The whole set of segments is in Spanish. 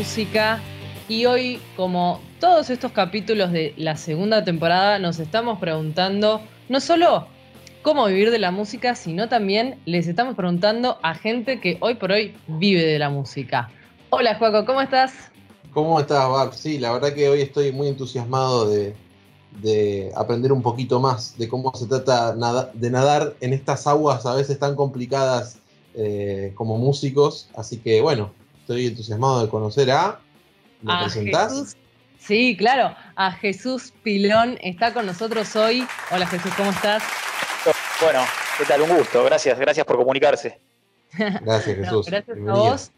música y hoy, como todos estos capítulos de la segunda temporada, nos estamos preguntando no solo cómo vivir de la música, sino también les estamos preguntando a gente que hoy por hoy vive de la música. Hola Juaco, ¿cómo estás? ¿Cómo estás, Bab? Sí, la verdad que hoy estoy muy entusiasmado de, aprender un poquito más de cómo se trata de nadar en estas aguas a veces tan complicadas eh, como músicos. Así que bueno, estoy entusiasmado de conocer a. ¿Me presentás? Sí, claro, a Jesús Pilón está con nosotros hoy. Hola Jesús, ¿cómo estás? Bueno, ¿qué tal? Un gusto, gracias, gracias por comunicarse. Gracias Jesús. gracias a vos.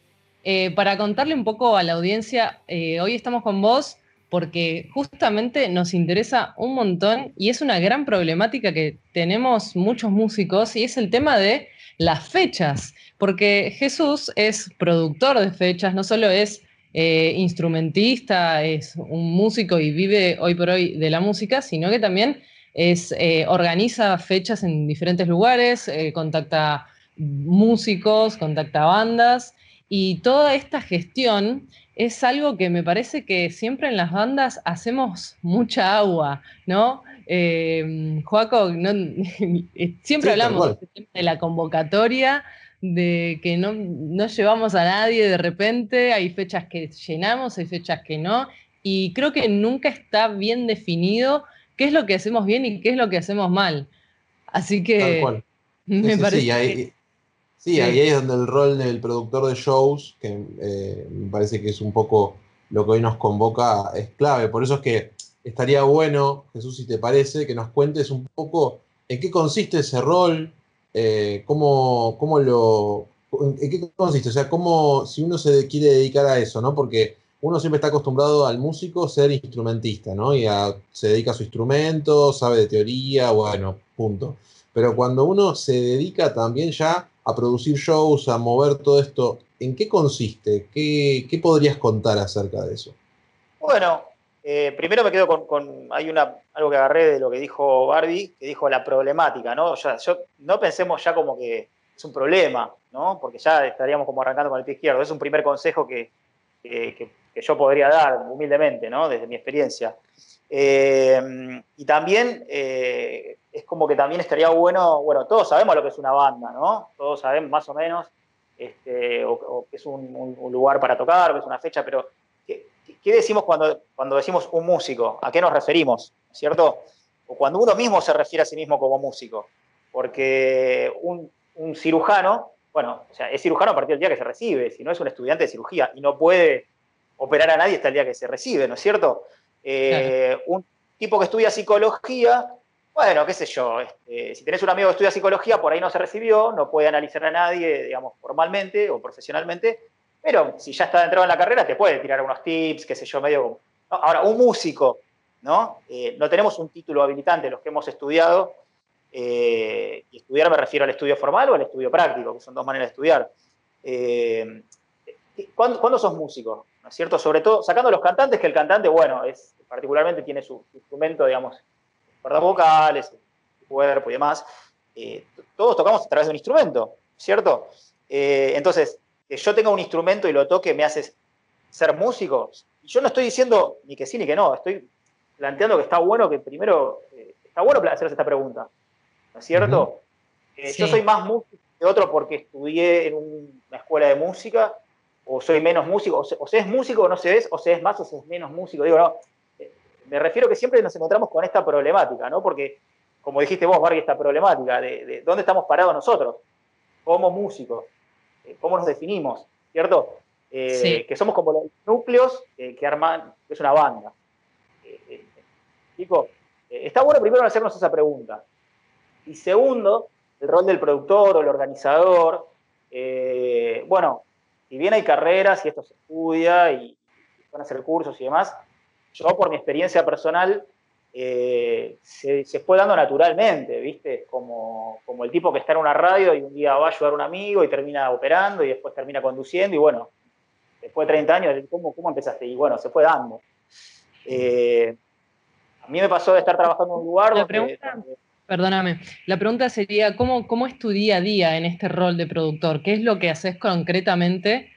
Eh, para contarle un poco a la audiencia, eh, hoy estamos con vos porque justamente nos interesa un montón y es una gran problemática que tenemos muchos músicos y es el tema de las fechas, porque Jesús es productor de fechas, no solo es eh, instrumentista, es un músico y vive hoy por hoy de la música, sino que también es, eh, organiza fechas en diferentes lugares, eh, contacta músicos, contacta bandas y toda esta gestión es algo que me parece que siempre en las bandas hacemos mucha agua, ¿no? Eh, Joaco, siempre hablamos de la convocatoria, de que no, no llevamos a nadie de repente, hay fechas que llenamos, hay fechas que no, y creo que nunca está bien definido qué es lo que hacemos bien y qué es lo que hacemos mal. Así que me parece... Sí, ahí, sí, ahí es donde el rol del productor de shows, que eh, me parece que es un poco lo que hoy nos convoca, es clave. Por eso es que estaría bueno, Jesús, si te parece, que nos cuentes un poco en qué consiste ese rol, eh, cómo, cómo, lo... ¿En qué consiste? O sea, cómo, si uno se quiere dedicar a eso, ¿no? Porque uno siempre está acostumbrado al músico ser instrumentista, ¿no? Y se dedica a su instrumento, sabe de teoría, bueno, punto. Pero cuando uno se dedica también ya a producir shows, a mover todo esto, ¿en qué consiste? ¿Qué, qué podrías contar acerca de eso? Bueno, eh, primero me quedo con, hay una, algo que agarré de lo que dijo Barbie, que dijo la problemática, ¿no? Ya, yo, no pensemos ya como que es un problema, ¿no? Porque ya estaríamos como arrancando con el pie izquierdo. Es un primer consejo que, yo podría dar humildemente, ¿no? Desde mi experiencia. Eh, y también eh, es como que también estaría bueno, bueno, todos sabemos lo que es una banda, ¿no? Todos sabemos más o menos, este, o, que es un lugar para tocar, o que es una fecha, pero ¿Qué decimos cuando, cuando decimos un músico? ¿A qué nos referimos? ¿Cierto? O cuando uno mismo se refiere a sí mismo como músico. Porque un, cirujano, bueno, o sea, es cirujano a partir del día que se recibe, si no es un estudiante de cirugía y no puede operar a nadie hasta el día que se recibe, ¿no es cierto? Eh, un tipo que estudia psicología, bueno, qué sé yo, este, si tenés un amigo que estudia psicología, por ahí no se recibió, no puede analizar a nadie, digamos, formalmente o profesionalmente, pero si ya está entrado en la carrera, te puede tirar unos tips, qué sé yo, medio Ahora, un músico, ¿no? Eh, no tenemos un título habilitante, los que hemos estudiado, eh, y estudiar me refiero al estudio formal o al estudio práctico, que son dos maneras de estudiar. Eh, ¿cuándo, sos músico? ¿No es cierto? Sobre todo, sacando los cantantes, que el cantante, bueno, es, particularmente tiene su, instrumento, digamos, cuerdas vocales, cuerpo y demás. todos tocamos a través de un instrumento, ¿cierto? entonces, que yo tenga un instrumento y lo toque me hace ser músico. Yo no estoy diciendo ni que sí ni que no, estoy planteando que está bueno que primero, eh, está bueno hacerse esta pregunta, ¿no es cierto? Eh, yo soy más músico que otro porque estudié en una escuela de música, o soy menos músico, o se, es músico o no se es, o se es más o se es menos músico. Digo, no, eh, me refiero que siempre nos encontramos con esta problemática, ¿no? Porque, como dijiste vos, Barbie, esta problemática de dónde estamos parados nosotros como músicos. Eh, cómo nos definimos, ¿cierto? Eh, que somos como los núcleos que arman, que es una banda. Eh, Chico, está bueno primero hacernos esa pregunta. Y segundo, el rol del productor o el organizador. bueno, si bien hay carreras y esto se estudia y van a hacer cursos y demás, yo por mi experiencia personal eh, se, fue dando naturalmente, ¿viste? Como, como el tipo que está en una radio y un día va a ayudar a un amigo y termina operando y después termina conduciendo y bueno, después de 30 años, ¿cómo, cómo empezaste? Y bueno, se fue dando. Eh, a mí me pasó de estar trabajando en un lugar la Pregunta, perdóname, la pregunta sería, ¿cómo, ¿cómo es tu día a día en este rol de productor? ¿Qué es lo que haces concretamente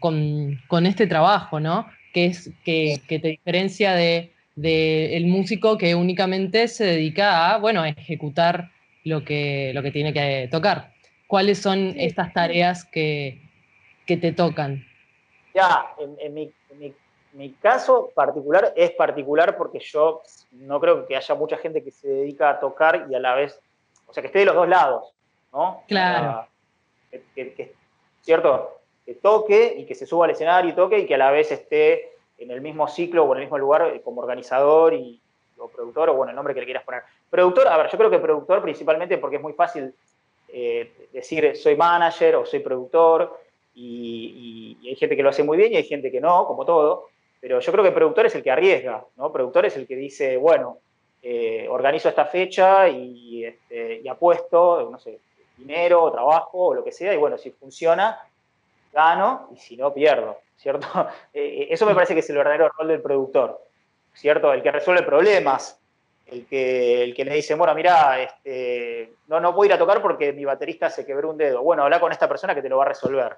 con, este trabajo, ¿no? Que es que, te diferencia de, el músico que únicamente se dedica a, bueno, a ejecutar lo que, lo que tiene que tocar. ¿Cuáles son estas tareas que, te tocan? Ya, en, mi, caso particular es particular porque yo no creo que haya mucha gente que se dedica a tocar y a la vez, o sea, que esté de los dos lados, ¿no? Claro. ¿Cierto? Que toque y que se suba al escenario y toque y que a la vez esté en el mismo ciclo o en el mismo lugar eh, como organizador y, o productor o bueno, el nombre que le quieras poner. Productor, a ver, yo creo que productor principalmente porque es muy fácil eh, decir soy manager o soy productor y, hay gente que lo hace muy bien y hay gente que no, como todo, pero yo creo que productor es el que arriesga, ¿no? Productor es el que dice, bueno, eh, organizo esta fecha y, este, y apuesto, no sé, dinero, trabajo o lo que sea, y bueno, si funciona, gano y si no, pierdo, ¿cierto? Eh, eso me parece que es el verdadero rol del productor, ¿cierto? El que resuelve problemas, el que, el que le dice, bueno, mira, este, no, no puedo ir a tocar porque mi baterista se quebró un dedo. Bueno, habla con esta persona que te lo va a resolver.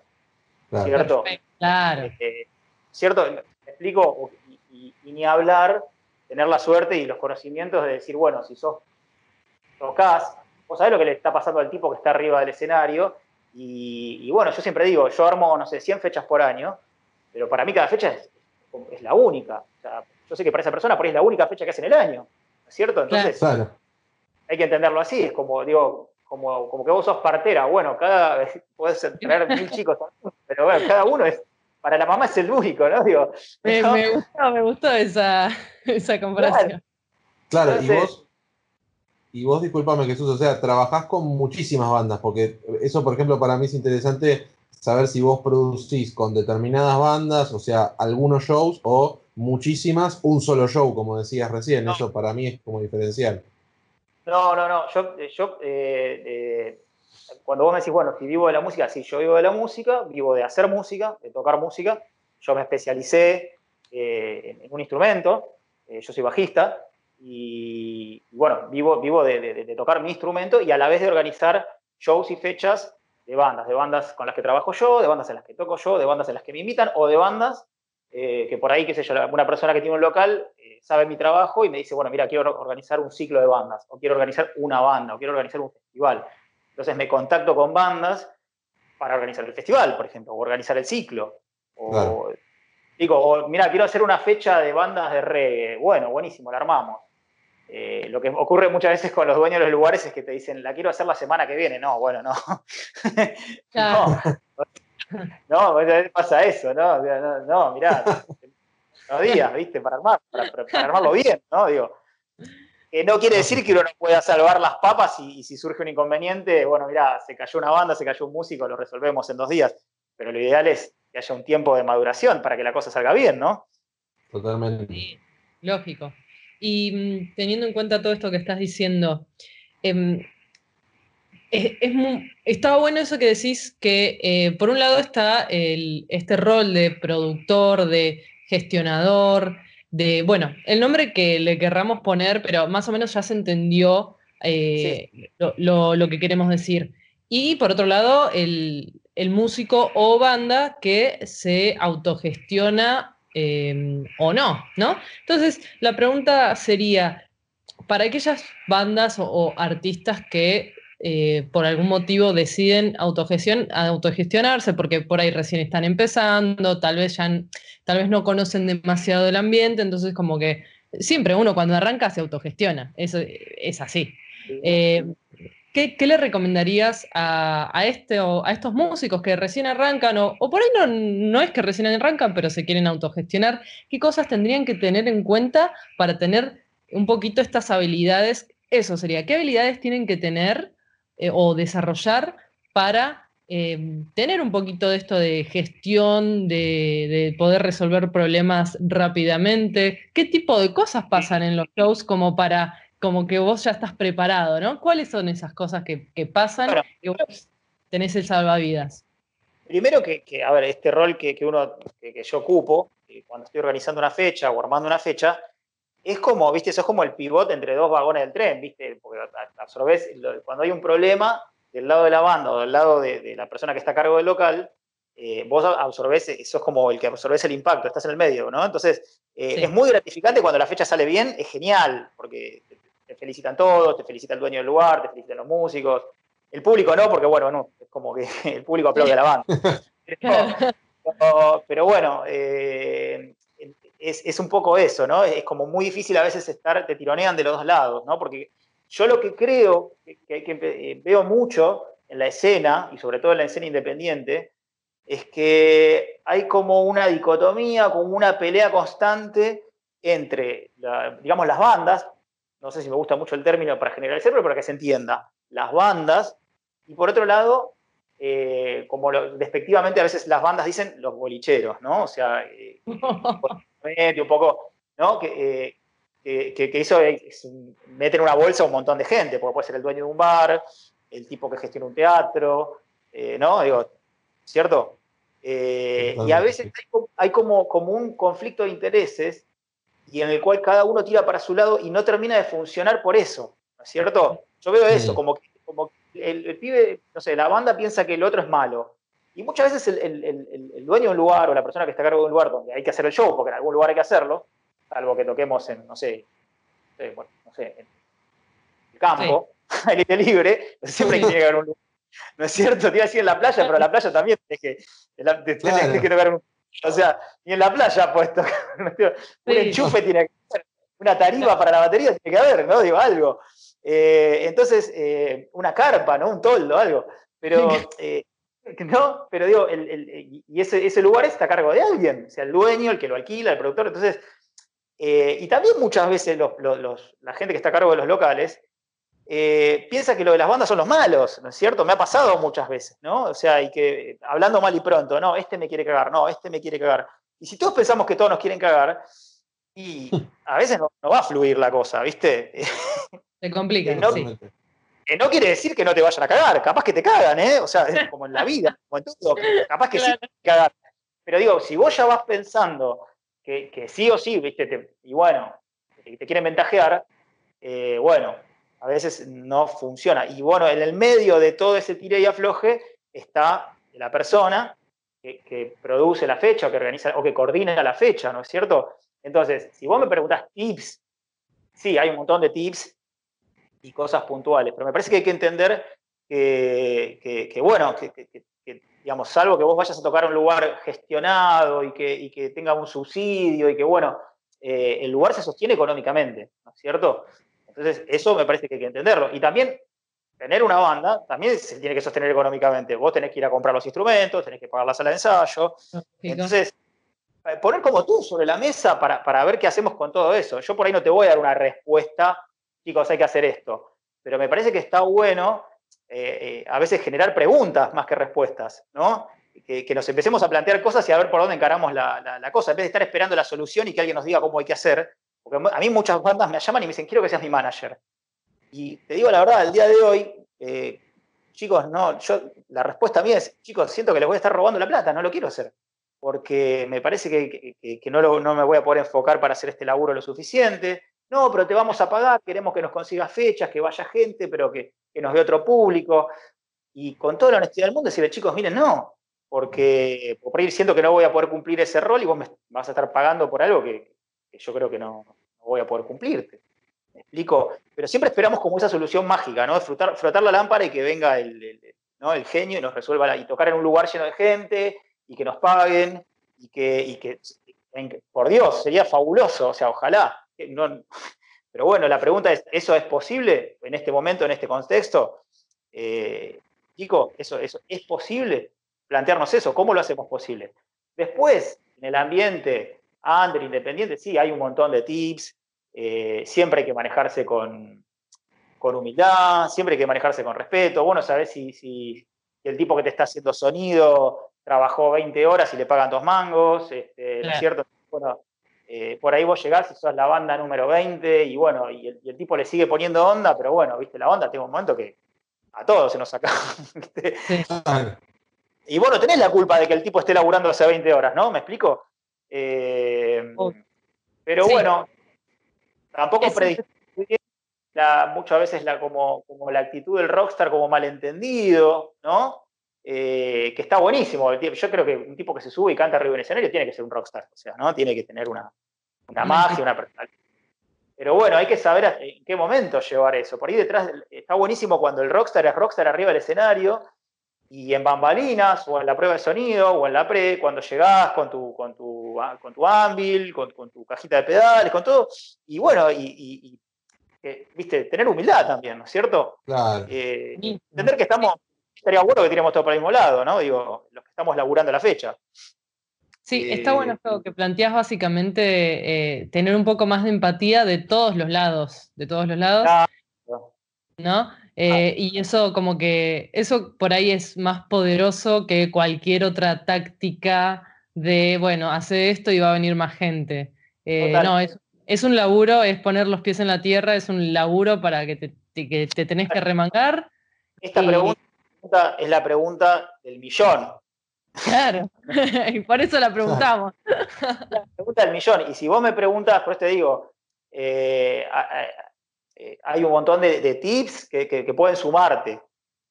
¿Cierto? Claro. Este, ¿Cierto? Me explico, y, ni hablar, tener la suerte y los conocimientos de decir, bueno, si sos tocas, vos sabés lo que le está pasando al tipo que está arriba del escenario. Y, bueno, yo siempre digo, yo armo, no sé, 100 fechas por año, pero para mí cada fecha es, es la única. O sea, yo sé que para esa persona por ahí es la única fecha que hace en el año. ¿cierto? Entonces, hay que entenderlo así, es como, digo, como, como que vos sos partera, bueno, cada vez puedes tener mil chicos, pero bueno, cada uno es, para la mamá es el único, ¿no? Digo, me, gustó, me gustó esa, esa comparación. Claro, y vos, y vos disculpame Jesús, o sea, trabajás con muchísimas bandas, porque eso, por ejemplo, para mí es interesante saber si vos producís con determinadas bandas, o sea, algunos shows, o muchísimas, un solo show, como decías recién. Eso para mí es como diferencial. No, no, no. Yo, yo eh, eh, cuando vos me decís, bueno, si vivo de la música, sí, yo vivo de la música, vivo de hacer música, de tocar música. Yo me especialicé eh, en, un instrumento, yo soy bajista, y, bueno, vivo, vivo de, tocar mi instrumento y a la vez de organizar shows y fechas de bandas, de bandas con las que trabajo yo, de bandas en las que toco yo, de bandas en las que me invitan o de bandas eh, que por ahí, qué sé yo, una persona que tiene un local eh, sabe mi trabajo y me dice, bueno, mira, quiero organizar un ciclo de bandas, o quiero organizar una banda, o quiero organizar un festival. Entonces me contacto con bandas para organizar el festival, por ejemplo, o organizar el ciclo. O, Digo, mira, quiero hacer una fecha de bandas de reggae. Bueno, buenísimo, la armamos. Eh, lo que ocurre muchas veces con los dueños de los lugares es que te dicen, la quiero hacer la semana que viene. No, bueno, no. no. No, pasa eso, ¿no? No, no mirá, unos días, ¿viste? Para, armar, para, armarlo bien, ¿no? Digo, que no quiere decir que uno no pueda salvar las papas y, si surge un inconveniente, bueno, mirá, se cayó una banda, se cayó un músico, lo resolvemos en dos días. Pero lo ideal es que haya un tiempo de maduración para que la cosa salga bien, ¿no? Totalmente. lógico. Y mm, teniendo en cuenta todo esto que estás diciendo, eh, es, estaba bueno eso que decís, que eh, por un lado está este rol de productor, de gestionador, de, bueno, el nombre que le querramos poner, pero más o menos ya se entendió eh, lo, que queremos decir. Y por otro lado, el, músico o banda que se autogestiona em, o no, ¿no? Entonces, la pregunta sería, para aquellas bandas o artistas que eh, por algún motivo deciden autogestionarse porque por ahí recién están empezando, tal vez ya tal vez no conocen demasiado el ambiente, entonces como que siempre uno cuando arranca se autogestiona, eso es así. Eh, ¿qué, le recomendarías a, este, o a estos músicos que recién arrancan, o, por ahí no, no es que recién arrancan, pero se quieren autogestionar? ¿Qué cosas tendrían que tener en cuenta para tener un poquito estas habilidades? Eso sería, ¿qué habilidades tienen que tener eh, o desarrollar para eh, tener un poquito de esto de gestión, de, poder resolver problemas rápidamente. ¿Qué tipo de cosas pasan en los shows como para como que vos ya estás preparado, ¿no? ¿Cuáles son esas cosas que, pasan y vos tenés el salvavidas? Primero que, a ver, este rol que, uno, que, yo ocupo, cuando estoy organizando una fecha o armando una fecha, es como, viste, eso es como el pivote entre dos vagones del tren, viste, porque absorbes, cuando hay un problema del lado de la banda o del lado de, la persona que está a cargo del local, eh, vos absorbés, sos como el que absorbes el impacto, estás en el medio, ¿no? Entonces, eh, es muy gratificante cuando la fecha sale bien, es genial, porque te felicitan todos, te felicita el dueño del lugar, te felicitan los músicos. El público no, porque bueno, no, es como que el público aplaude a la banda. Pero, bueno, eh, es, un poco eso, ¿no? Es como muy difícil a veces estar, te tironean de los dos lados, ¿no? Porque yo lo que creo, que, que veo mucho en la escena, y sobre todo en la escena independiente, es que hay como una dicotomía, como una pelea constante entre, digamos, las bandas, no sé si me gusta mucho el término para generalizar, pero para que se entienda, las bandas, y por otro lado, eh, como despectivamente a veces las bandas dicen los bolicheros, ¿no? O sea, eh, un poco, ¿no? Que, eh, que, eso es, meter en una bolsa a un montón de gente, porque puede ser el dueño de un bar, el tipo que gestiona un teatro, ¿no? Digo, ¿cierto? Eh, y a veces hay, como, como, un conflicto de intereses y en el cual cada uno tira para su lado y no termina de funcionar por eso, ¿no es cierto? Yo veo eso, como que, como el, pibe, no sé, la banda piensa que el otro es malo. Y muchas veces el, dueño de un lugar o la persona que está a cargo de un lugar donde hay que hacer el show, porque en algún lugar hay que hacerlo, algo que toquemos en, no sé, bueno, no sé, en el campo, el aire libre, siempre tiene que haber un lugar ¿No es cierto? Te iba a decir en la playa, pero en la playa también tienes que, que tocar un. O sea, ni en la playa puesto. un enchufe tiene que haber, una tarifa para la batería tiene que haber, ¿no? Digo, algo. Eh, entonces, eh, una carpa, ¿no? Un toldo, algo. Pero, eh, ¿no? Pero digo, y ese, ese, lugar está a cargo de alguien, o sea, el dueño, el que lo alquila, el productor. Entonces, y también muchas veces los, los, la gente que está a cargo de los locales eh, piensa que lo de las bandas son los malos, ¿no es cierto? Me ha pasado muchas veces, ¿no? O sea, y que hablando mal y pronto, no, este me quiere cagar, no, este me quiere cagar. Y si todos pensamos que todos nos quieren cagar, y a veces no, va a fluir la cosa, ¿viste? Se complica, no, sí. Que no quiere decir que no te vayan a cagar, capaz que te cagan, ¿eh? O sea, es como en la vida, como en todo, capaz que sí te cagan. Pero digo, si vos ya vas pensando que, sí o sí, ¿viste? y bueno, te, quieren ventajear, eh, bueno, a veces no funciona. Y bueno, en el medio de todo ese tire y afloje está la persona que, produce la fecha o que organiza o que coordina la fecha, ¿no es cierto? Entonces, si vos me preguntás tips, sí, hay un montón de tips y cosas puntuales, pero me parece que hay que entender que, bueno, que, digamos, salvo que vos vayas a tocar un lugar gestionado y que, que tenga un subsidio y que, bueno, eh, el lugar se sostiene económicamente, ¿no es cierto? Entonces, eso me parece que hay que entenderlo. Y también, tener una banda también se tiene que sostener económicamente. Vos tenés que ir a comprar los instrumentos, tenés que pagar la sala de ensayo. Entonces, eh, poner como tú sobre la mesa para, ver qué hacemos con todo eso. Yo por ahí no te voy a dar una respuesta, chicos, hay que hacer esto. Pero me parece que está bueno eh, eh, a veces generar preguntas más que respuestas, ¿no? Que, nos empecemos a plantear cosas y a ver por dónde encaramos la, la, cosa, en vez de estar esperando la solución y que alguien nos diga cómo hay que hacer, porque a mí muchas bandas me llaman y me dicen, quiero que seas mi manager. Y te digo la verdad, el día de hoy, eh, chicos, no, yo, la respuesta mía es, chicos, siento que les voy a estar robando la plata, no lo quiero hacer. Porque me parece que, no, no, me voy a poder enfocar para hacer este laburo lo suficiente. No, pero te vamos a pagar, queremos que nos consigas fechas, que vaya gente, pero que, nos vea otro público. Y con toda la honestidad del mundo, decirle, chicos, miren, no, porque por ir siento que no voy a poder cumplir ese rol y vos me vas a estar pagando por algo que, yo creo que no, voy a poder cumplirte. ¿Me explico? Pero siempre esperamos como esa solución mágica, ¿no? Frotar, la lámpara y que venga el, ¿no? genio y nos resuelva la, y tocar en un lugar lleno de gente y que nos paguen y que, que por Dios, sería fabuloso, o sea, ojalá. No, pero bueno, la pregunta es, ¿eso es posible en este momento, en este contexto? Eh, chico, eso, eso, ¿es posible plantearnos eso? ¿Cómo lo hacemos posible? Después, en el ambiente under, independiente, sí, hay un montón de tips, eh, siempre hay que manejarse con, humildad, siempre hay que manejarse con respeto. Bueno, sabes si, si, el tipo que te está haciendo sonido trabajó 20 horas y le pagan dos mangos, este, ¿no es cierto? Bueno, eh, por ahí vos llegás y sos la banda número 20 y bueno, y el, tipo le sigue poniendo onda, pero bueno, viste, la onda, tengo un momento que a todos se nos saca. y bueno, tenés la culpa de que el tipo esté laburando hace 20 horas, ¿no? ¿Me explico? Eh, oh. pero bueno, tampoco la, muchas veces la, como, como la actitud del rockstar como malentendido, ¿no? eh, que está buenísimo. Yo creo que un tipo que se sube y canta arriba en el escenario tiene que ser un rockstar, o sea, ¿no? Tiene que tener una, una magia, una personalidad. Pero bueno, hay que saber en qué momento llevar eso. Por ahí detrás está buenísimo cuando el rockstar es rockstar arriba del escenario y en bambalinas o en la prueba de sonido o en la pre, cuando llegás con tu, con tu, ah, con tu Anvil, con, tu cajita de pedales, con todo. Y bueno, y, eh, viste, tener humildad también, ¿no es cierto? Claro. Eh, entender que estamos, estaría bueno que tiremos todo para el mismo lado, ¿no? Digo, los que estamos laburando la fecha. Sí, está bueno esto que planteas básicamente eh, tener un poco más de empatía de todos los lados, de todos los lados. ¿No? Eh, y eso como que, eso por ahí es más poderoso que cualquier otra táctica de, bueno, hace esto y va a venir más gente. Eh, no, es, es, un laburo, es poner los pies en la tierra, es un laburo para que te, que te tenés que remangar. Esta pregunta es la pregunta del millón. Claro, y por eso la preguntamos. La pregunta del millón. Y si vos me preguntas, pues te digo, eh, eh, hay un montón de, tips que, pueden sumarte.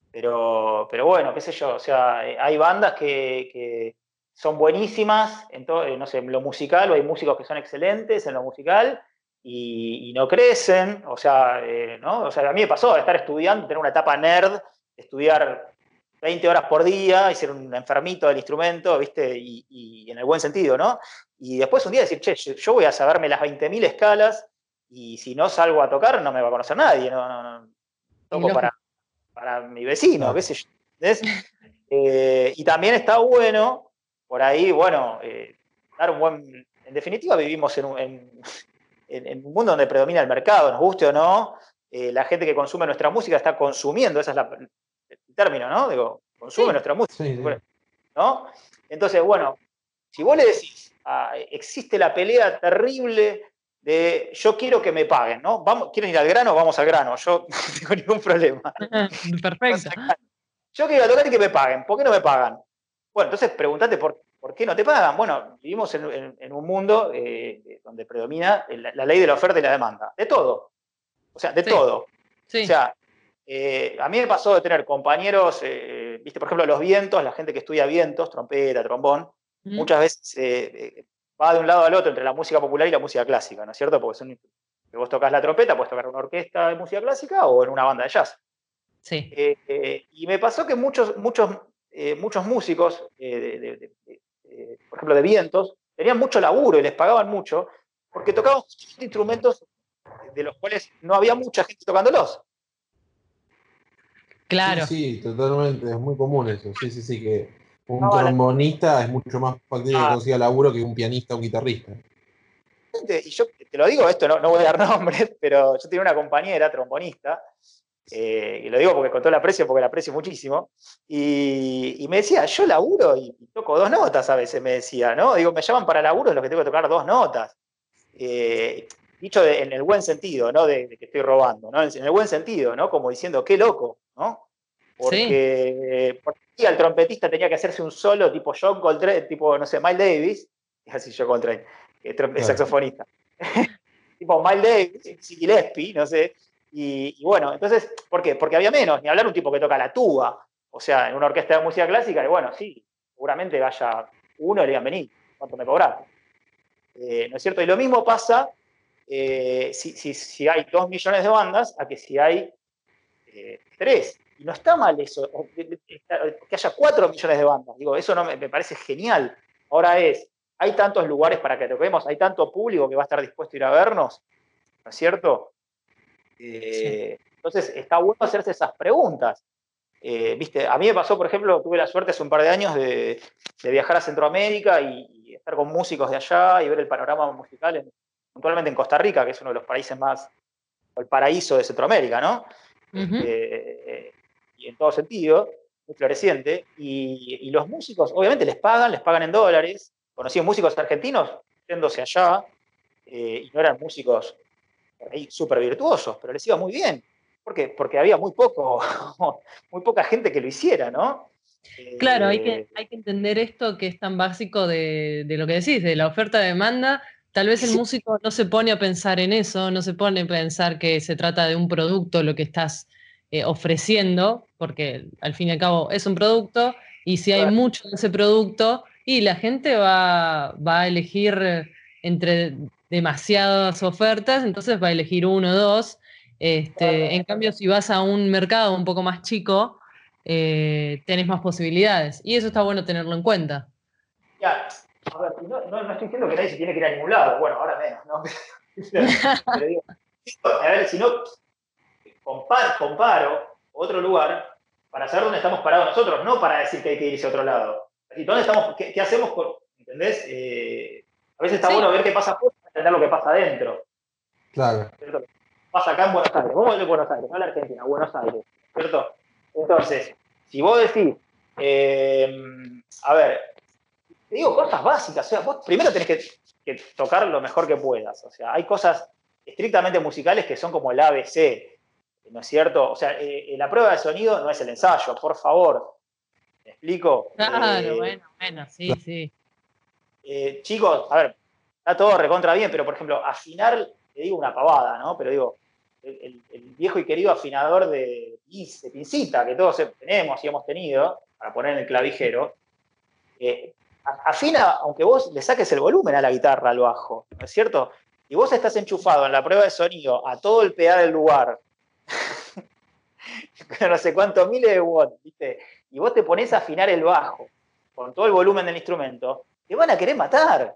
Pero, pero bueno, qué sé yo, o sea, eh, hay bandas que, son buenísimas en, todo, no sé, en lo musical, o hay músicos que son excelentes en lo musical y, no crecen. O sea, ¿no? o sea, a mí me pasó estar estudiando, tener una etapa nerd, estudiar 20 horas por día y ser un enfermito del instrumento, ¿viste? Y, en el buen sentido, ¿no? Y después un día decir, che, yo voy a saberme las 20.000 escalas y si no salgo a tocar no me va a conocer nadie, no, no, no. Toco para, para mi vecino, qué sé yo. Eh, y también está bueno, por ahí, bueno, eh, dar un buen... En definitiva vivimos en un, en, un mundo donde predomina el mercado, nos guste o no, eh, la gente que consume nuestra música está consumiendo, esa es la, término, ¿no? Digo, consume nuestra música. ¿No? Entonces, bueno, si vos le decís, ah, existe la pelea terrible de yo quiero que me paguen, ¿no? Vamos, ¿Quieren ir al grano? Vamos al grano, yo no tengo ningún problema. Perfecto. Yo quiero tocar y que me paguen, ¿por qué no me pagan? Bueno, entonces pregúntate por, por qué no te pagan. Bueno, vivimos en, un mundo eh, donde predomina la, ley de la oferta y la demanda, de todo. O sea, de todo. Sí. O sea, eh, a mí me pasó de tener compañeros, eh, viste, por ejemplo, los vientos, la gente que estudia vientos, trompeta, trombón, muchas veces eh, va de un lado al otro entre la música popular y la música clásica, ¿no es cierto? Porque son, vos tocas la trompeta, puedes tocar en una orquesta de música clásica o en una banda de jazz. Sí. y me pasó que muchos, muchos, muchos músicos, por ejemplo, de vientos, tenían mucho laburo y les pagaban mucho porque tocaban instrumentos de los cuales no había mucha gente tocándolos. Claro. Sí, totalmente, es muy común eso. Sí, sí, sí, que un trombonista es mucho más factible que ah. consiga laburo que un pianista o un guitarrista. Y yo te lo digo, esto no, no voy a dar nombres, pero yo tenía una compañera trombonista, eh, y lo digo porque con todo el aprecio, porque la aprecio muchísimo, y, me decía, yo laburo y, toco dos notas a veces, me decía, ¿no? Digo, me llaman para laburo en lo que tengo que tocar dos notas. Eh, dicho en el buen sentido, ¿no? De, que estoy robando, ¿no? En el buen sentido, ¿no? Como diciendo, qué loco, ¿no? Porque, sí. el trompetista tenía que hacerse un solo tipo John Coltrane, tipo, no sé, Miles Davis, es así John Coltrane, es saxofonista. tipo Miles Davis, Gillespie, no sé. Y, bueno, entonces, ¿por qué? Porque había menos, ni hablar un tipo que toca la tuba, o sea, en una orquesta de música clásica, y bueno, sí, seguramente vaya uno y le digan, vení, ¿cuánto me cobras? Eh, ¿No es cierto? Y lo mismo pasa eh, si, hay dos millones de bandas a que si hay eh, tres. Y no está mal eso, que haya cuatro millones de bandas. Digo, eso no me, parece genial. Ahora es, hay tantos lugares para que toquemos, hay tanto público que va a estar dispuesto a ir a vernos, ¿no es cierto? Eh, entonces, está bueno hacerse esas preguntas. Viste, a mí me pasó, por ejemplo, tuve la suerte hace un par de años de, viajar a Centroamérica y, y, estar con músicos de allá y ver el panorama musical en, puntualmente en Costa Rica, que es uno de los países más, el paraíso de Centroamérica, ¿no? Este, y en todo sentido, muy floreciente. Y, los músicos, obviamente, les pagan, les pagan en dólares. Conocí músicos argentinos yéndose allá, eh, y no eran músicos ahí súper virtuosos, pero les iba muy bien. ¿Por qué? Porque había muy poco, muy poca gente que lo hiciera, ¿no? Claro, hay, que, eh, hay que entender esto que es tan básico de, de lo que decís, de la oferta-demanda Tal vez el músico no se pone a pensar en eso, no se pone a pensar que se trata de un producto lo que estás eh, ofreciendo, porque al fin y al cabo es un producto Y si hay mucho de ese producto, y la gente va, va a elegir entre demasiadas ofertas, entonces va a elegir uno o dos. Este, en cambio, si vas a un mercado un poco más chico, eh, tenés más posibilidades. Y eso está bueno tenerlo en cuenta. Ya, a ver, no, no, estoy diciendo que nadie se tiene que ir a ningún lado, bueno, ahora menos, ¿no? Pero digo, a ver, si no, comparo otro lugar para saber dónde estamos parados nosotros, no para decir que hay que irse a otro lado. ¿Dónde estamos, qué, hacemos con, ¿entendés? Eh, a veces está bueno ver qué pasa afuera para entender lo que pasa adentro. Claro. Pasa acá en Buenos Aires, vos de Buenos Aires, no a la Argentina, Buenos Aires, ¿cierto? Entonces, si vos decís, eh, a ver, te digo cosas básicas, o sea, vos primero tenés que, tocar lo mejor que puedas, o sea, hay cosas estrictamente musicales que son como el ABC, ¿no es cierto? O sea, eh, la prueba de sonido no es el ensayo, por favor. ¿Me explico? Claro, eh, bueno, bueno, sí, sí. chicos, a ver, está todo recontra bien, pero por ejemplo, afinar, te digo una pavada, ¿no? Pero digo, el, viejo y querido afinador de, de, pincita que todos tenemos y hemos tenido, para poner en el clavijero, eh, afina, aunque vos le saques el volumen a la guitarra, al bajo, ¿no es cierto? Y vos estás enchufado en la prueba de sonido a todo el PA del lugar, no sé cuántos miles de watts, ¿viste? Y vos te pones a afinar el bajo con todo el volumen del instrumento, te van a querer matar.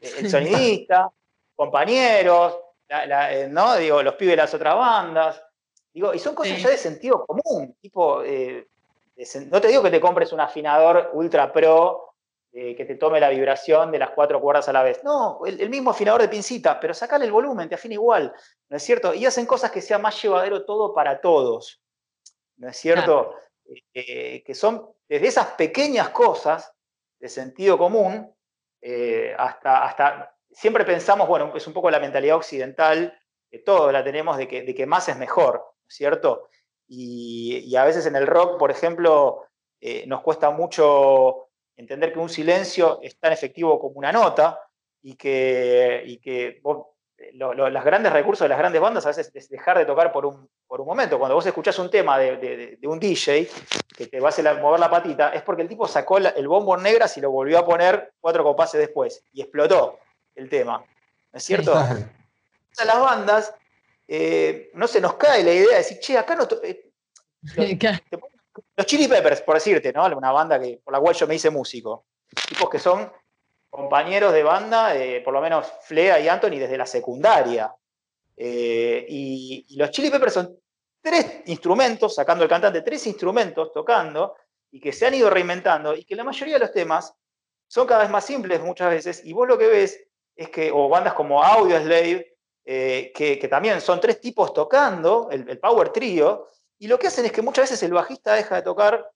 El sonidista, compañeros, eh, ¿no? Digo, los pibes de las otras bandas. Digo, y son cosas ya de sentido común, tipo, eh, no te digo que te compres un afinador ultra pro eh, que te tome la vibración de las cuatro cuerdas a la vez. No, el, mismo afinador de pincita, pero sacale el volumen, te afina igual, ¿no es cierto? Y hacen cosas que sea más llevadero todo para todos, ¿no es cierto? que son desde esas pequeñas cosas de sentido común hasta, hasta siempre pensamos, bueno, es un poco la mentalidad occidental, que todos la tenemos de que, de que más es mejor, ¿cierto? Y, a veces en el rock, por ejemplo, eh, nos cuesta mucho entender que un silencio es tan efectivo como una nota y que, y que los grandes recursos de las grandes bandas a veces es dejar de tocar por un, por un momento. Cuando vos escuchás un tema de, un DJ que te va a hacer mover la patita, es porque el tipo sacó el bombo en negras y lo volvió a poner cuatro compases después y explotó el tema. ¿No es cierto? A las bandas eh, no se nos cae la idea de decir, che, acá no. Eh, los, Chili Peppers, por decirte, ¿no? Una banda que, por la cual yo me hice músico. Tipos que son compañeros de banda, eh, por lo menos Flea y Anthony, desde la secundaria. y, y, los Chili Peppers son tres instrumentos, sacando el cantante, tres instrumentos tocando, y que se han ido reinventando, y que la mayoría de los temas son cada vez más simples muchas veces, y vos lo que ves es que, o bandas como Audio Slave, eh, que, también son tres tipos tocando, el, power trio, y lo que hacen es que muchas veces el bajista deja de tocar,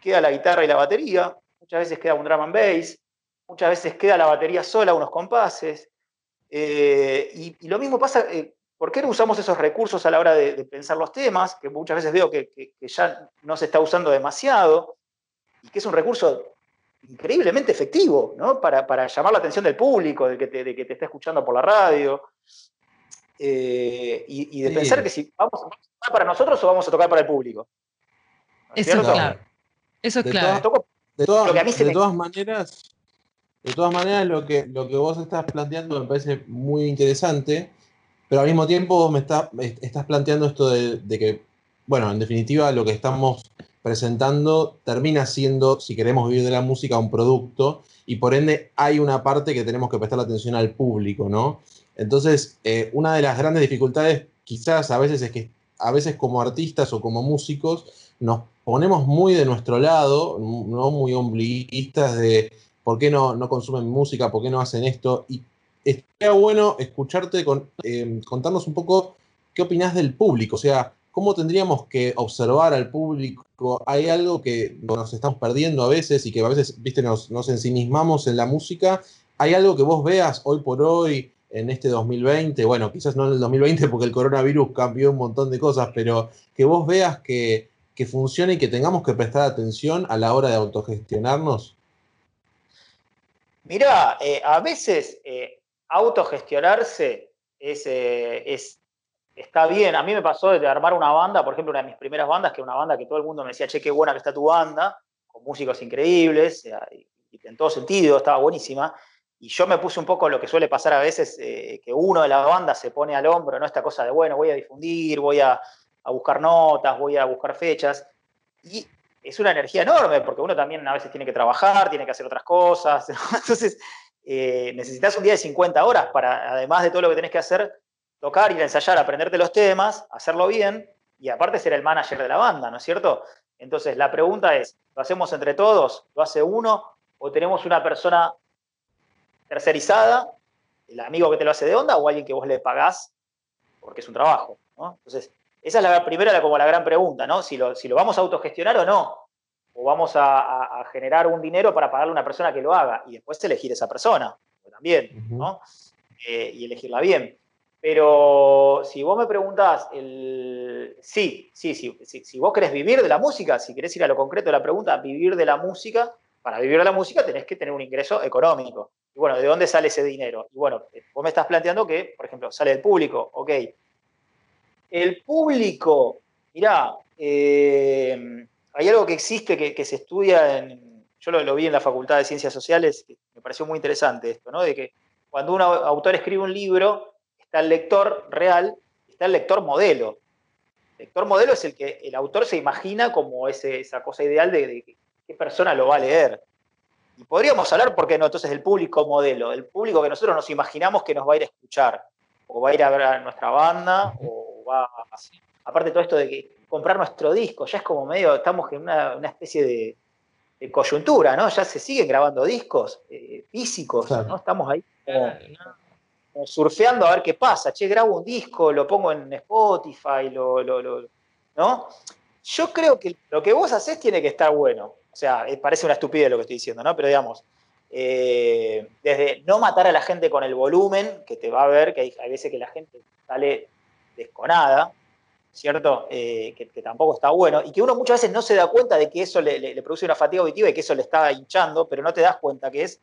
queda la guitarra y la batería, muchas veces queda un drum and bass, muchas veces queda la batería sola, unos compases, eh, y, lo mismo pasa, eh, ¿por qué no usamos esos recursos a la hora de, pensar los temas? Que muchas veces veo que, ya no se está usando demasiado, y que es un recurso increíblemente efectivo, ¿no? Para, llamar la atención del público, de que te, de que te está escuchando por la radio. Eh, y, de pensar que si vamos, a tocar para nosotros o vamos a tocar para el público. Eso es claro. Eso es claro. De, todas, maneras, de todas maneras, lo que, lo que vos estás planteando me parece muy interesante, pero al mismo tiempo me, está, estás planteando esto de, de que, bueno, en definitiva, lo que estamos presentando termina siendo, si queremos vivir de la música, un producto y por ende hay una parte que tenemos que prestar atención al público, ¿no? Entonces, eh, una de las grandes dificultades quizás a veces es que a veces como artistas o como músicos nos ponemos muy de nuestro lado, no muy ombliguistas de por qué no, no consumen música, por qué no hacen esto. Y estaría bueno escucharte con, eh, contarnos un poco qué opinas del público, o sea, ¿Cómo tendríamos que observar al público? Hay algo que nos estamos perdiendo a veces y que a veces, viste, nos, nos ensimismamos en la música. ¿Hay algo que vos veas hoy por hoy en este 2020? Bueno, quizás no en el 2020 porque el coronavirus cambió un montón de cosas, pero que vos veas que, funcione y que tengamos que prestar atención a la hora de autogestionarnos. Mirá, eh, a veces eh, autogestionarse es, eh, es está bien. A mí me pasó de armar una banda, por ejemplo, una de mis primeras bandas, que era una banda que todo el mundo me decía, che, qué buena que está tu banda, músicos increíbles, y, en todo sentido, estaba buenísima. Y yo me puse un poco lo que suele pasar a veces, que uno de la banda se pone al hombro, ¿no? Esta cosa de, bueno, voy a difundir, voy a, a buscar notas, voy a buscar fechas. Y es una energía enorme, porque uno también a veces tiene que trabajar, tiene que hacer otras cosas. Entonces, eh, necesitas un día de 50 horas para, además de todo lo que tenés que hacer, tocar, ir a ensayar, aprenderte los temas, hacerlo bien y aparte ser el manager de la banda, ¿no es cierto? Entonces, la pregunta es, ¿lo hacemos entre todos? ¿Lo hace uno? ¿O tenemos una persona tercerizada, el amigo que te lo hace de onda, o alguien que vos le pagás porque es un trabajo? ¿no? Entonces, esa es la primera, como la gran pregunta, ¿no? Si lo, si lo vamos a autogestionar o no. O vamos a, generar un dinero para pagarle a una persona que lo haga y después elegir esa persona, también, ¿no? Eh, y elegirla bien. Pero si vos me preguntás, el... sí, sí, sí, si vos querés vivir de la música, si querés ir a lo concreto de la pregunta, vivir de la música, para vivir de la música tenés que tener un ingreso económico. Y bueno, ¿de dónde sale ese dinero? Y bueno, vos me estás planteando que, por ejemplo, sale del público, ok, el público, mirá, eh, hay algo que existe que, se estudia, en, yo lo, vi en la Facultad de Ciencias Sociales, me pareció muy interesante esto, ¿no? De que cuando un autor escribe un libro, está el lector real, está el lector modelo. El lector modelo es el que el autor se imagina como esa cosa ideal de, qué persona lo va a leer. Y podríamos hablar, ¿por qué no? Entonces, del público modelo, el público que nosotros nos imaginamos que nos va a ir a escuchar, o va a ir a ver a nuestra banda, o va aparte todo esto de que comprar nuestro disco, ya es como medio, estamos en una, especie de, coyuntura, ¿no? Ya se siguen grabando discos eh, físicos, ¿no? Estamos ahí como, surfeando a ver qué pasa. Che, grabo un disco, lo pongo en Spotify, lo, ¿no? Yo creo que lo que vos haces tiene que estar bueno. O sea, eh, parece una estupidez lo que estoy diciendo, ¿no? Pero digamos, eh, desde no matar a la gente con el volumen, que te va a ver, que hay, veces que la gente sale desconada, ¿cierto? Eh, que, tampoco está bueno, y que uno muchas veces no se da cuenta de que eso le, produce una fatiga auditiva y que eso le está hinchando, pero no te das cuenta que es.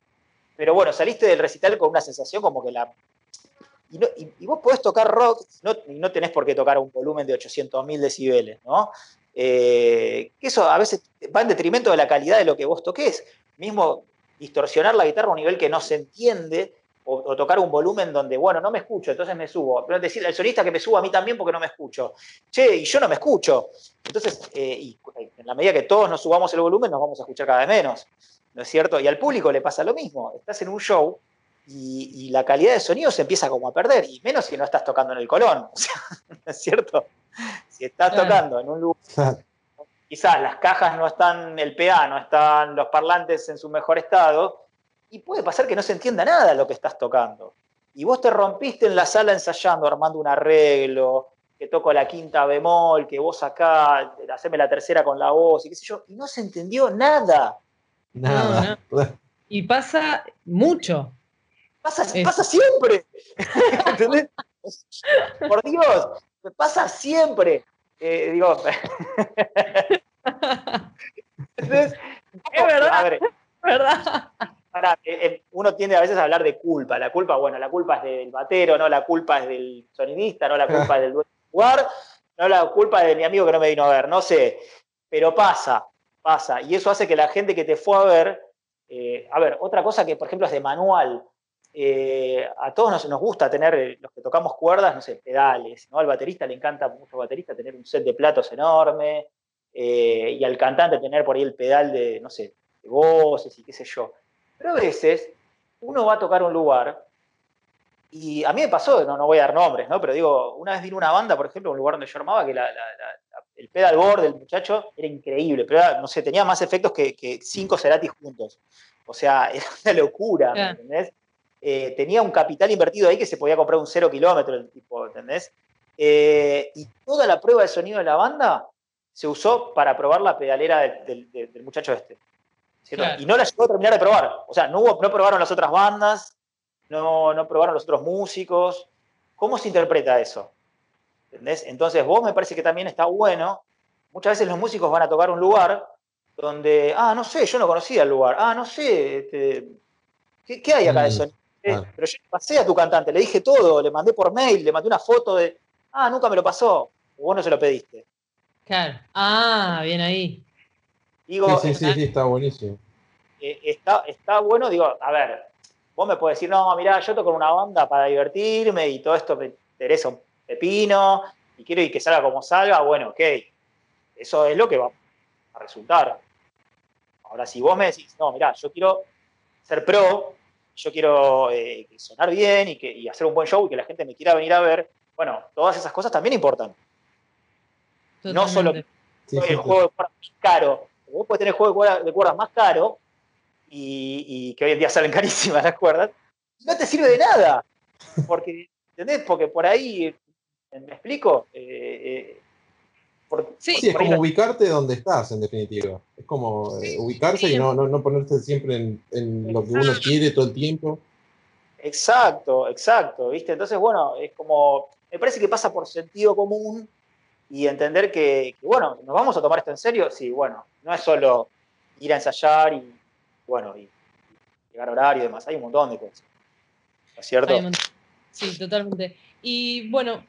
Pero bueno, saliste del recital con una sensación como que la. Y, vos podés tocar rock y no tenés por qué tocar un volumen de 800.000 decibeles, ¿no? Eh, eso a veces va en detrimento de la calidad de lo que vos toques. Mismo distorsionar la guitarra a un nivel que no se entiende o, tocar un volumen donde, bueno, no me escucho, entonces me subo. Pero decir al solista que me suba a mí también porque no me escucho. Che, y yo no me escucho. Entonces, eh, en la medida que todos nos subamos el volumen, nos vamos a escuchar cada vez menos. ¿No es cierto? Y al público le pasa lo mismo. Estás en un show y, la calidad de sonido se empieza como a perder, y menos si no estás tocando en el colón. ¿No es cierto? Si estás tocando en un lugar quizás las cajas no están, el PA no están, los parlantes en su mejor estado, y puede pasar que no se entienda nada lo que estás tocando. Y vos te rompiste en la sala ensayando, armando un arreglo, que toco la quinta bemol, que vos acá, haceme la tercera con la voz, y qué sé yo, y no se entendió nada. Nada. Y pasa mucho. Pasa, pasa siempre. ¿Entendés? Por Dios, pasa siempre. Eh, digo. Entonces, es verdad. ¿verdad? Eh, eh, uno tiende a veces a hablar de culpa. La culpa, bueno, la culpa es del batero, no la culpa es del sonidista, no la culpa es del dueño del lugar, no la culpa es de mi amigo que no me vino a ver, no sé. Pero pasa, pasa. Y eso hace que la gente que te fue a ver, eh, a ver, otra cosa que por ejemplo es de manual. A todos nos, nos, gusta tener, los que tocamos cuerdas, no sé, pedales, ¿no? Al baterista le encanta mucho baterista tener un set de platos enorme, y al cantante tener por ahí el pedal de, no sé, de voces y qué sé yo. Pero a veces uno va a tocar un lugar y a mí me pasó, no, no voy a dar nombres, ¿no? Pero digo, una vez vino una banda, por ejemplo, un lugar donde yo armaba, que el pedalboard del muchacho era increíble, pero no sé, tenía más efectos que, cinco Ceratis juntos. O sea, era una locura, ¿me entendés? Eh, tenía un capital invertido ahí que se podía comprar un cero kilómetro, el tipo, ¿entendés? Eh, y toda la prueba de sonido de la banda se usó para probar la pedalera del muchacho este. Y no la llegó a terminar de probar. O sea, no, hubo, no probaron las otras bandas, no, no probaron los otros músicos. ¿Cómo se interpreta eso? ¿Entendés? Entonces, vos me parece que también está bueno. Muchas veces los músicos van a tocar un lugar donde, ah, no sé, yo no conocía el lugar. Ah, no sé, este, ¿qué, hay acá de mm, sonido? Eh, pero yo pasé a tu cantante, le dije todo, le mandé por mail, le mandé una foto de, ah, nunca me lo pasó, o vos no se lo pediste. Claro. Ah, bien ahí. Digo, sí, sí, sí, está buenísimo. Eh, está, está bueno, digo, a ver, vos me puedes decir, no, mira, yo toco una banda para divertirme y todo esto me interesa un pepino y quiero que salga como salga, bueno, ok, eso es lo que va a resultar. Ahora, si vos me decís, no, mira, yo quiero ser pro, yo quiero eh, sonar bien y, que, y hacer un buen show y que la gente me quiera venir a ver, bueno, todas esas cosas también importan. No solo el juego de cuerdas más caro. Vos podés tener el juego de cuerdas, más caro y, que hoy en día salen carísimas las cuerdas. No te sirve de nada. Porque, ¿entendés? Porque por ahí, ¿me explico? Eh, eh, sí, es como ubicarte donde estás, en definitiva. Es como eh, ubicarse y no, no, no, ponerse siempre en, en lo que uno quiere todo el tiempo. Exacto, exacto, ¿viste? Entonces, bueno, es como, me parece que pasa por sentido común y entender que, bueno, ¿nos vamos a tomar esto en serio? Sí, bueno, no es solo ir a ensayar y, bueno, y, llegar a horario y demás, hay un montón de cosas. ¿No es cierto? Sí, totalmente. Y bueno,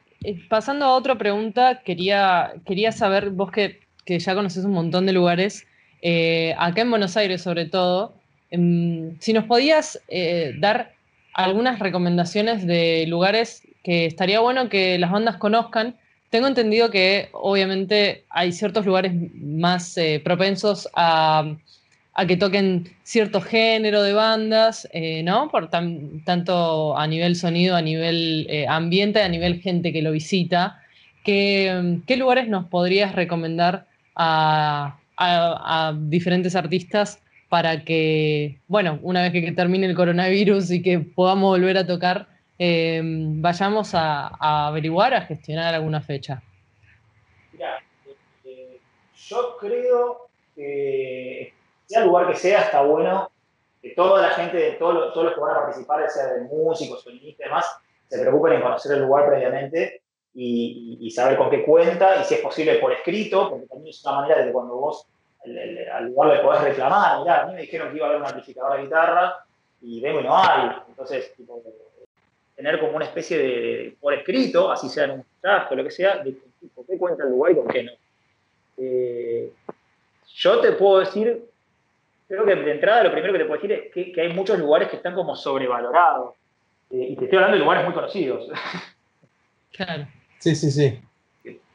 pasando a otra pregunta, quería, quería saber, vos que, ya conoces un montón de lugares, eh, acá en Buenos Aires sobre todo, em, si nos podías eh, dar algunas recomendaciones de lugares que estaría bueno que las bandas conozcan. Tengo entendido que obviamente hay ciertos lugares más eh, propensos a, que toquen cierto género de bandas, eh, ¿no? Por tanto a nivel sonido, a nivel eh, ambiente, a nivel gente que lo visita. ¿Qué, lugares nos podrías recomendar a, a, diferentes artistas para que, bueno, una vez que termine el coronavirus y que podamos volver a tocar, Em, vayamos a, averiguar, a gestionar alguna fecha. Mira, eh, yo creo que sea el lugar que sea, está bueno que toda la gente, de todos los que van a participar, sea de músicos, sonistas y demás, se preocupen en conocer el lugar previamente y, saber con qué cuenta y si es posible por escrito, porque también es una manera de que cuando vos al lugar le podés reclamar, mirá, a mí me dijeron que iba a haber un amplificador de guitarra y vengo y no hay, entonces tipo, tener como una especie de, por escrito, así sea en un mensaje o lo que sea, de con qué cuenta el lugar y con qué no. Eh, yo te puedo decir, creo que de entrada lo primero que te puedo decir es que, hay muchos lugares que están como sobrevalorados. Eh, y te estoy hablando de lugares muy conocidos. Claro. Sí, sí, sí.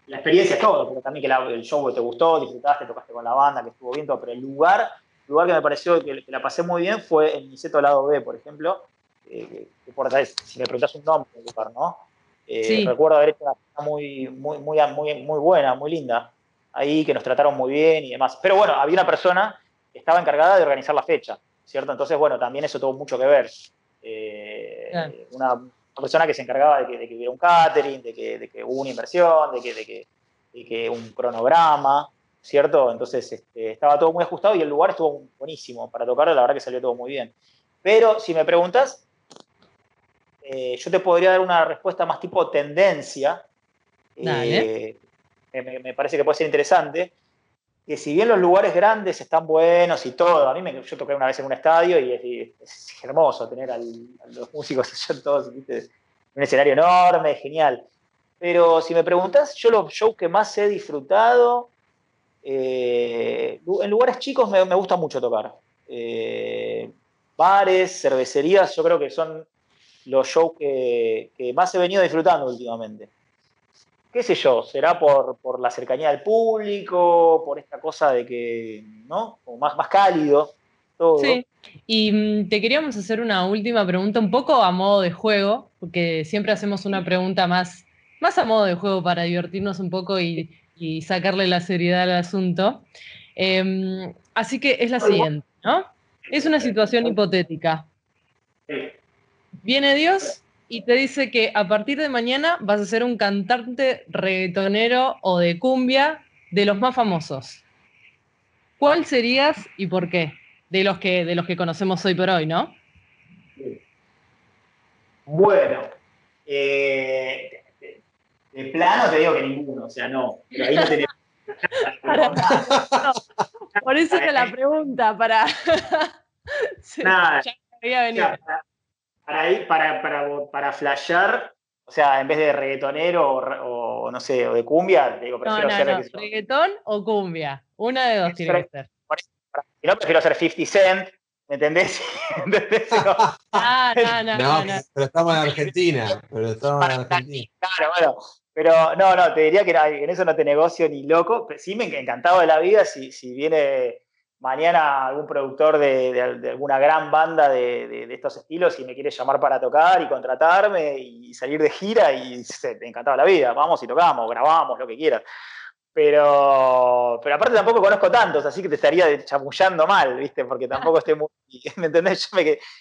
La experiencia es todo, pero también que el show te gustó, disfrutaste, tocaste con la banda, que estuvo bien todo, pero el lugar, el lugar que me pareció que, que la pasé muy bien fue el Niceto Lado B, por ejemplo, eh, si me preguntas un nombre lugar, ¿no? Eh, recuerdo haber hecho una fiesta muy, muy, muy, muy, muy buena, muy linda, ahí que nos trataron muy bien y demás. Pero bueno, había una persona que estaba encargada de organizar la fecha, ¿cierto? Entonces, bueno, también eso tuvo mucho que ver. Eh, una, persona que se encargaba de que, hubiera un catering, de que, de que, hubo una inversión, de que, de que, un cronograma, ¿cierto? Entonces este, estaba todo muy ajustado y el lugar estuvo buenísimo para tocar, la verdad que salió todo muy bien. Pero si me preguntas, eh, yo te podría dar una respuesta más tipo tendencia. Eh, me, parece que puede ser interesante. Que si bien los lugares grandes están buenos y todo, a mí me, yo toqué una vez en un estadio y es, hermoso tener a los músicos todos un escenario enorme, genial. Pero si me preguntas, yo los shows que más he disfrutado, eh, en lugares chicos me, gusta mucho tocar. bares, cervecerías, yo creo que son los shows que, más he venido disfrutando últimamente. ¿Qué sé yo? ¿Será por, la cercanía del público, por esta cosa de que, ¿no? Como más, más cálido, todo. Sí. Y mm, te queríamos hacer una última pregunta, un poco a modo de juego, porque siempre hacemos una pregunta más, más a modo de juego para divertirnos un poco y, sacarle la seriedad al asunto. Em, así que es la siguiente, ¿no? Es una situación hipotética. Viene Dios y te dice que a partir de mañana vas a ser un cantante reggaetonero o de cumbia de los más famosos. ¿Cuál serías y por qué? De los que, de los que conocemos hoy por hoy, ¿no? Bueno, eh, de, plano te digo que ninguno, o sea, no. Pero ahí no por eso era la pregunta, para... Nada, ya para, ir, para, para, para flashear, o sea, en vez de reggaetonero o, no sé, o de cumbia, digo, prefiero no, no, no. reggaetón o cumbia. Una de dos tiene que ser. Si no, prefiero ser 50 Cent, ¿me entendés? Ah, no, no, no, no, pero estamos en Argentina. Pero estamos en Argentina. Claro, bueno. Pero no, no, te diría que en eso no te negocio ni loco. Pero sí me encantado de la vida si, si viene mañana algún productor de, alguna gran banda de, estos estilos y me quiere llamar para tocar y contratarme y salir de gira y se, me encantaba la vida, vamos y tocamos, grabamos, lo que quieras. Pero, pero aparte tampoco conozco tantos, así que te estaría chamullando mal, ¿viste? Porque tampoco estoy muy... ¿Me entendés?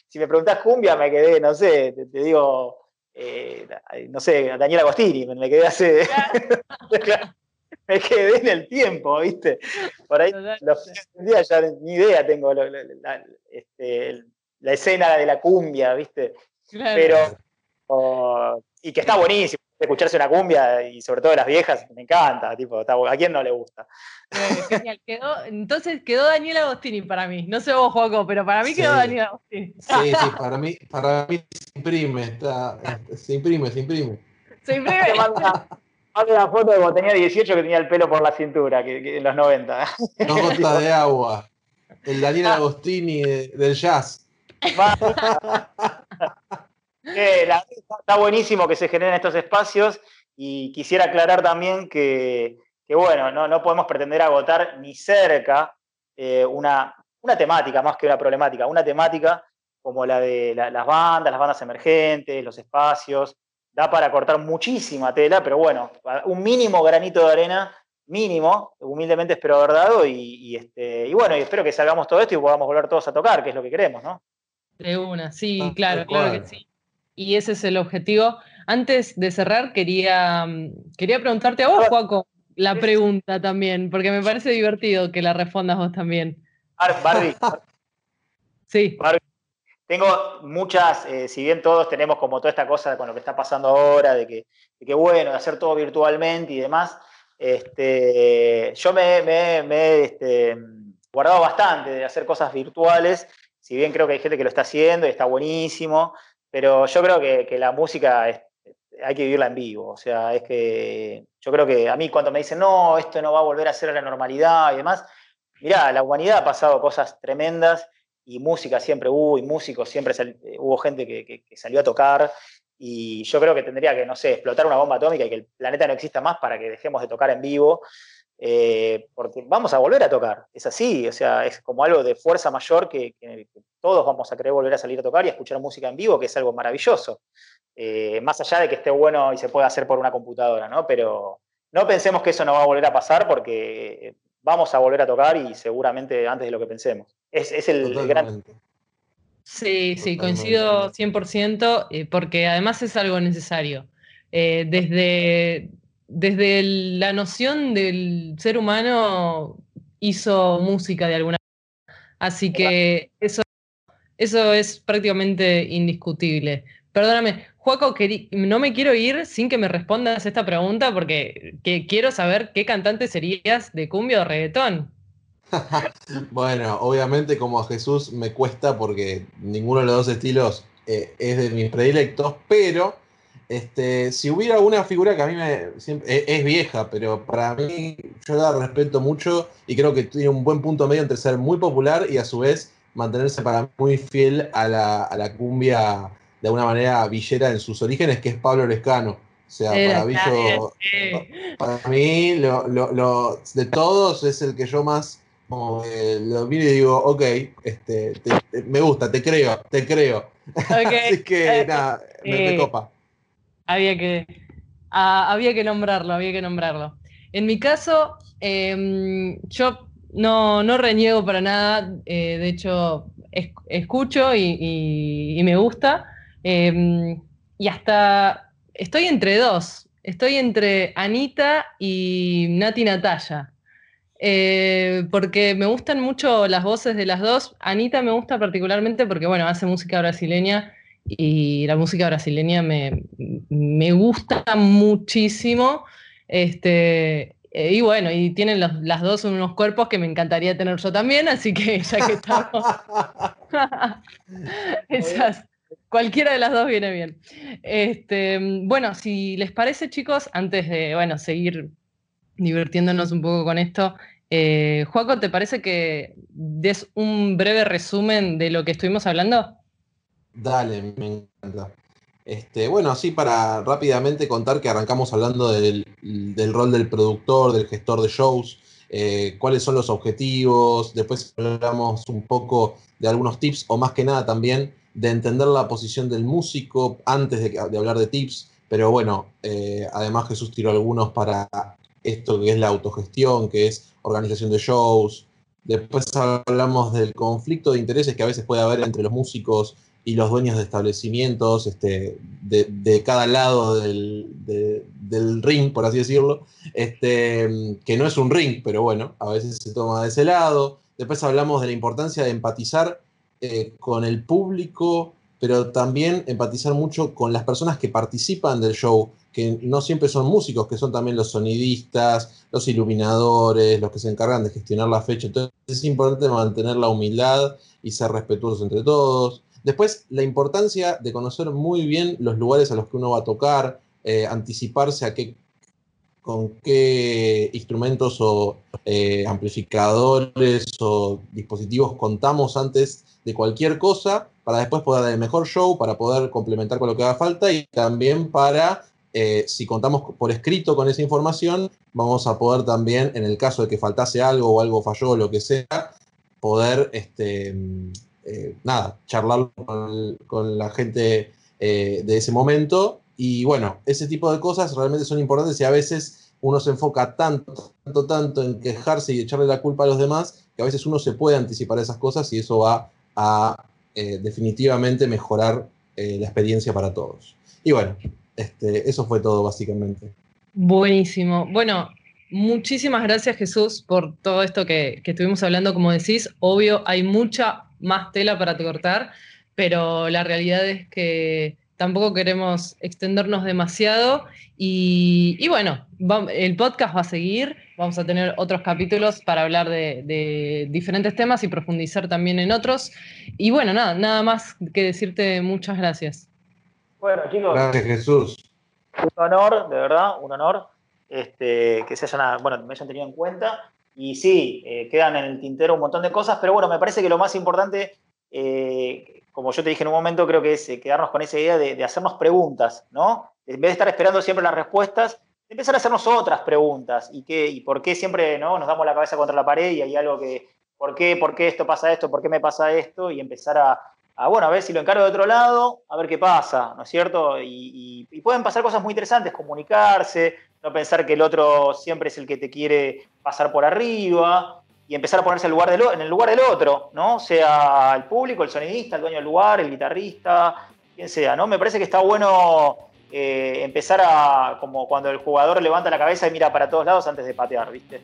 si me preguntás cumbia, me quedé, no sé, te, digo, eh, no sé, Daniel Agostini, me, quedé hace... me quedé en el tiempo, ¿viste? Por ahí los días ya ni idea tengo la, este, la, escena de la cumbia, ¿viste? Pero, y que está buenísimo escucharse una cumbia y sobre todo las viejas, me encanta, tipo, ¿a quién no le gusta? genial, quedó, entonces quedó Daniel Agostini para mí, no sé vos, Joaco, pero para mí quedó Daniel Agostini. Sí, sí, para mí, para mí se imprime, está, se imprime, se imprime. Se imprime. Una foto de cuando tenía 18 que tenía el pelo por la cintura, que, en los 90. Dos gotas de agua. El Daniel Agostini del jazz. está buenísimo que se generen estos espacios y quisiera aclarar también que, bueno, no, podemos pretender agotar ni cerca eh, una, una temática más que una problemática, una temática como la de las bandas, las bandas emergentes, los espacios, da para cortar muchísima tela, pero bueno, un mínimo granito de arena, mínimo, humildemente espero haber dado, y, este, y bueno, y espero que salgamos todo esto y podamos volver todos a tocar, que es lo que queremos, ¿no? De una, sí, ah, claro, claro que sí. Y ese es el objetivo. Antes de cerrar, quería, quería preguntarte a vos, Juaco, la pregunta también, porque me parece divertido que la respondas vos también. Barbie. sí. Barbie, tengo muchas, eh, si bien todos tenemos como toda esta cosa con lo que está pasando ahora, de que, bueno, de hacer todo virtualmente y demás, este, yo me, he este, guardado bastante de hacer cosas virtuales, si bien creo que hay gente que lo está haciendo y está buenísimo, pero yo creo que, la música hay que vivirla en vivo, o sea, es que yo creo que a mí cuando me dicen, no, esto no va a volver a ser la normalidad y demás, mirá, la humanidad ha pasado cosas tremendas y música siempre hubo, y músicos siempre eh, hubo gente que, salió a tocar, y yo creo que tendría que, no sé, explotar una bomba atómica y que el planeta no exista más para que dejemos de tocar en vivo, eh, porque vamos a volver a tocar, es así, o sea, es como algo de fuerza mayor que, todos vamos a querer volver a salir a tocar y escuchar música en vivo, que es algo maravilloso, eh, más allá de que esté bueno y se pueda hacer por una computadora, ¿no? Pero no pensemos que eso no va a volver a pasar porque vamos a volver a tocar y seguramente antes de lo que pensemos. Es, el, gran... Sí, sí, coincido 100% eh, porque además es algo necesario. Eh, desde, desde la noción del ser humano hizo música de alguna manera. Así que eso, eso es prácticamente indiscutible. Perdóname, Juaco, no me quiero ir sin que me respondas esta pregunta porque quiero saber qué cantante serías de cumbia o reggaetón. bueno, obviamente como a Jesús me cuesta porque ninguno de los dos estilos eh, es de mis predilectos, pero este, si hubiera una figura que a mí me e, es, vieja, pero para mí yo la respeto mucho y creo que tiene un buen punto medio entre ser muy popular y a su vez mantenerse para muy fiel a la, cumbia de alguna manera villera en sus orígenes, que es Pablo Lescano. O sea, para mí, para mí lo, de todos es el que yo más como lo miro y digo, ok, este, me gusta, te creo, te creo. Así que nada, me, eh, copa. Había que, había que nombrarlo, había que nombrarlo. En mi caso, em, yo no, no, reniego para nada, eh, de hecho, escucho y, me gusta. Em, y hasta estoy entre dos. Estoy entre Anita y Nati Natalia. Eh, porque me gustan mucho las voces de las dos. Anita me gusta particularmente porque, bueno, hace música brasileña y la música brasileña me, gusta muchísimo. Este, eh, y bueno, y tienen las dos unos cuerpos que me encantaría tener yo también, así que ya que estamos. Esas, cualquiera de las dos viene bien. Este, bueno, si les parece, chicos, antes de bueno, seguir divirtiéndonos un poco con esto, Eh, ¿te parece que des un breve resumen de lo que estuvimos hablando? Dale, me encanta. Este, bueno, así para rápidamente contar que arrancamos hablando del, rol del productor, del gestor de shows, eh, cuáles son los objetivos, después hablamos un poco de algunos tips o más que nada también de entender la posición del músico antes de, hablar de tips, pero bueno, eh, además Jesús tiró algunos para esto que es la autogestión, que es organización de shows. Después hablamos del conflicto de intereses que a veces puede haber entre los músicos y los dueños de establecimientos este, de, cada lado del, ring, por así decirlo, este, que no es un ring, pero bueno, a veces se toma de ese lado. Después hablamos de la importancia de empatizar eh, con el público, pero también empatizar mucho con las personas que participan del show, que no siempre son músicos, que son también los sonidistas, los iluminadores, los que se encargan de gestionar la fecha. Entonces es importante mantener la humildad y ser respetuosos entre todos. Después, la importancia de conocer muy bien los lugares a los que uno va a tocar, eh, anticiparse a qué, con qué instrumentos o eh, amplificadores o dispositivos contamos antes de cualquier cosa, para después poder dar el mejor show, para poder complementar con lo que haga falta y también para eh, si contamos por escrito con esa información, vamos a poder también, en el caso de que faltase algo o algo falló o lo que sea, poder, este, eh, nada, charlar con, la gente de ese momento. Y bueno, ese tipo de cosas realmente son importantes y a veces uno se enfoca tanto, tanto, tanto en quejarse y echarle la culpa a los demás, que a veces uno se puede anticipar esas cosas y eso va a definitivamente mejorar la experiencia para todos. Y bueno, este, eso fue todo básicamente. Buenísimo. Bueno, muchísimas gracias Jesús por todo esto que, estuvimos hablando. Como decís, obvio, hay mucha más tela para cortar, pero la realidad es que tampoco queremos extendernos demasiado. Y, bueno, el podcast va a seguir, vamos a tener otros capítulos para hablar de, de, diferentes temas y profundizar también en otros. Y bueno, nada, nada más que decirte muchas gracias. Bueno, chicos. Gracias, Jesús. Un honor, de verdad, un honor este, que se hayan, bueno, me hayan tenido en cuenta. Y sí, eh, quedan en el tintero un montón de cosas, pero bueno, me parece que lo más importante, eh, como yo te dije en un momento, creo que es eh, quedarnos con esa idea de, hacernos preguntas, ¿no? En vez de estar esperando siempre las respuestas, empezar a hacernos otras preguntas. ¿Y, qué, y por qué siempre ¿no? nos damos la cabeza contra la pared y hay algo que, ¿por qué, ¿por qué esto pasa esto? ¿Por qué me pasa esto? Y empezar a, a, bueno, a ver si lo encargo de otro lado, a ver qué pasa, ¿no es cierto? Y, pueden pasar cosas muy interesantes, comunicarse, no pensar que el otro siempre es el que te quiere pasar por arriba y empezar a ponerse en el lugar del, en el lugar del otro, ¿no? Sea el público, el sonidista, el dueño del lugar, el guitarrista, quien sea, ¿no? Me parece que está bueno eh, empezar a, como cuando el jugador levanta la cabeza y mira para todos lados antes de patear, ¿viste?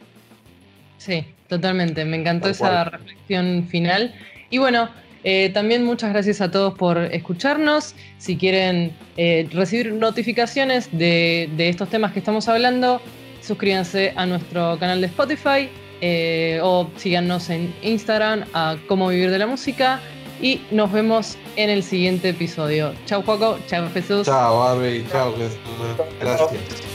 Sí, totalmente. Me encantó esa reflexión final. Y bueno, eh, también muchas gracias a todos por escucharnos. Si quieren eh, recibir notificaciones de, estos temas que estamos hablando, suscríbanse a nuestro canal de Spotify eh, o síganos en Instagram a Cómo Vivir de la Música. Y nos vemos en el siguiente episodio. Chao, Juaco. Chao, Jesús. Chao, Barbie. Chao, Jesús. Gracias.